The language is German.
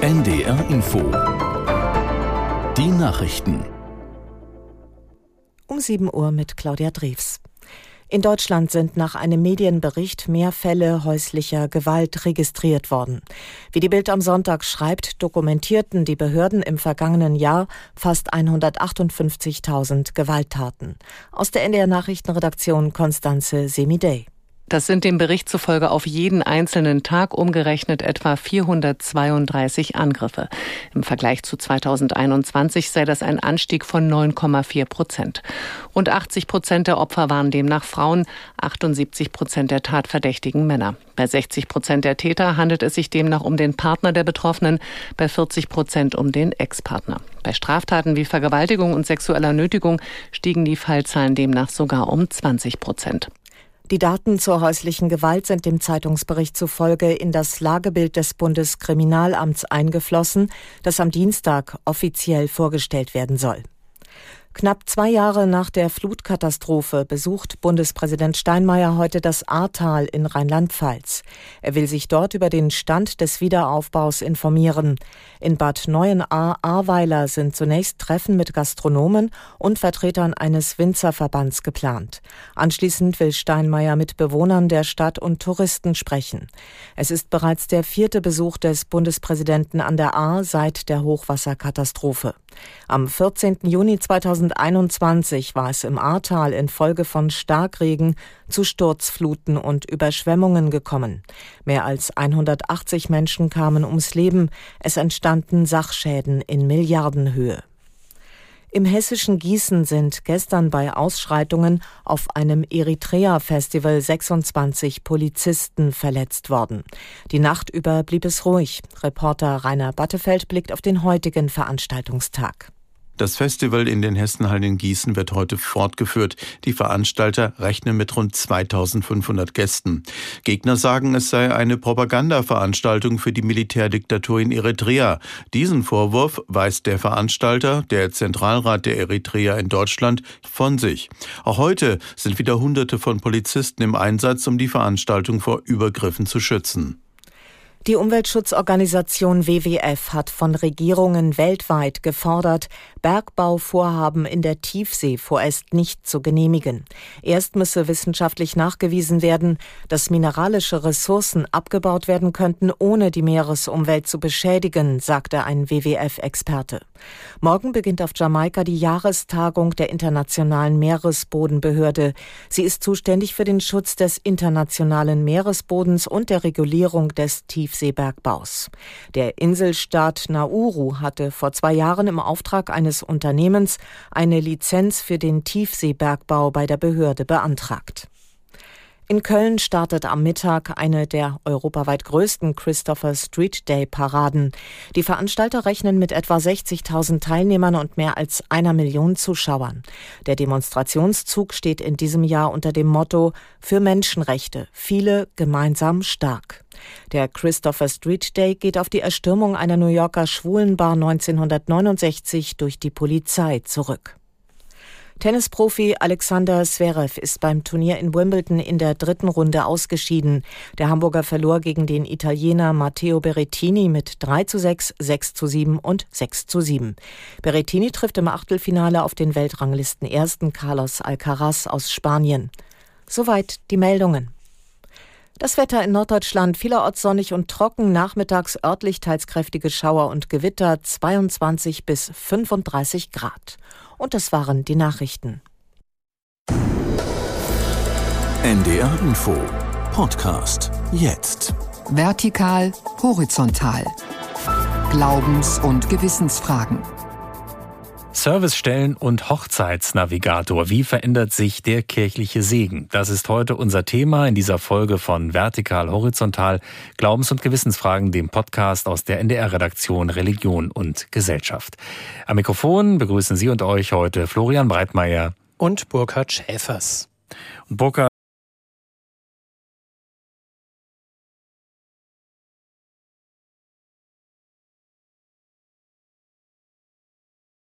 NDR Info Die Nachrichten um 7 Uhr mit Claudia Drews. In Deutschland sind nach einem Medienbericht mehr Fälle häuslicher Gewalt registriert worden. Wie die Bild am Sonntag schreibt, dokumentierten die Behörden im vergangenen Jahr fast 158.000 Gewalttaten. Aus der NDR Nachrichtenredaktion Konstanze Semidey. Das sind dem Bericht zufolge auf jeden einzelnen Tag umgerechnet etwa 432 Angriffe. Im Vergleich zu 2021 sei das ein Anstieg von 9,4 Prozent. Und 80 Prozent der Opfer waren demnach Frauen, 78 Prozent der Tatverdächtigen Männer. Bei 60 Prozent der Täter handelt es sich demnach um den Partner der Betroffenen, bei 40 Prozent um den Ex-Partner. Bei Straftaten wie Vergewaltigung und sexueller Nötigung stiegen die Fallzahlen demnach sogar um 20 Prozent. Die Daten zur häuslichen Gewalt sind dem Zeitungsbericht zufolge in das Lagebild des Bundeskriminalamts eingeflossen, das am Dienstag offiziell vorgestellt werden soll. Knapp zwei Jahre nach der Flutkatastrophe besucht Bundespräsident Steinmeier heute das Ahrtal in Rheinland-Pfalz. Er will sich dort über den Stand des Wiederaufbaus informieren. In Bad Neuenahr-Ahrweiler sind zunächst Treffen mit Gastronomen und Vertretern eines Winzerverbands geplant. Anschließend will Steinmeier mit Bewohnern der Stadt und Touristen sprechen. Es ist bereits der vierte Besuch des Bundespräsidenten an der Ahr seit der Hochwasserkatastrophe. Am 14. Juni 2021 war es im Ahrtal infolge von Starkregen zu Sturzfluten und Überschwemmungen gekommen. Mehr als 180 Menschen kamen ums Leben. Es entstanden Sachschäden in Milliardenhöhe. Im hessischen Gießen sind gestern bei Ausschreitungen auf einem Eritrea-Festival 26 Polizisten verletzt worden. Die Nacht über blieb es ruhig. Reporter Rainer Battefeld blickt auf den heutigen Veranstaltungstag. Das Festival in den Hessenhallen in Gießen wird heute fortgeführt. Die Veranstalter rechnen mit rund 2500 Gästen. Gegner sagen, es sei eine Propagandaveranstaltung für die Militärdiktatur in Eritrea. Diesen Vorwurf weist der Veranstalter, der Zentralrat der Eritrea in Deutschland, von sich. Auch heute sind wieder Hunderte von Polizisten im Einsatz, um die Veranstaltung vor Übergriffen zu schützen. Die Umweltschutzorganisation WWF hat von Regierungen weltweit gefordert, Bergbauvorhaben in der Tiefsee vorerst nicht zu genehmigen. Erst müsse wissenschaftlich nachgewiesen werden, dass mineralische Ressourcen abgebaut werden könnten, ohne die Meeresumwelt zu beschädigen, sagte ein WWF-Experte. Morgen beginnt auf Jamaika die Jahrestagung der Internationalen Meeresbodenbehörde. Sie ist zuständig für den Schutz des internationalen Meeresbodens und der Regulierung des Tiefseebergbaus. Der Inselstaat Nauru hatte vor zwei Jahren im Auftrag eines Unternehmens eine Lizenz für den Tiefseebergbau bei der Behörde beantragt. In Köln startet am Mittag eine der europaweit größten Christopher Street Day Paraden. Die Veranstalter rechnen mit etwa 60.000 Teilnehmern und mehr als einer Million Zuschauern. Der Demonstrationszug steht in diesem Jahr unter dem Motto Für Menschenrechte, viele gemeinsam stark. Der Christopher Street Day geht auf die Erstürmung einer New Yorker Schwulenbar 1969 durch die Polizei zurück. Tennisprofi Alexander Zverev ist beim Turnier in Wimbledon in der dritten Runde ausgeschieden. Der Hamburger verlor gegen den Italiener Matteo Berrettini mit 3 zu 6, 6 zu 7 und 6 zu 7. Berrettini trifft im Achtelfinale auf den Weltranglisten ersten Carlos Alcaraz aus Spanien. Soweit die Meldungen. Das Wetter in Norddeutschland vielerorts sonnig und trocken, nachmittags örtlich teils kräftige Schauer und Gewitter 22 bis 35 Grad. Und das waren die Nachrichten. NDR Info Podcast jetzt. Vertikal, horizontal. Glaubens- und Gewissensfragen. Servicestellen und Hochzeitsnavigator. Wie verändert sich der kirchliche Segen? Das ist heute unser Thema in dieser Folge von Vertikal Horizontal Glaubens- und Gewissensfragen, dem Podcast aus der NDR-Redaktion Religion und Gesellschaft. Am Mikrofon begrüßen Sie und euch heute Florian Breitmeier und Burkhard Schäfers. Und Burkhard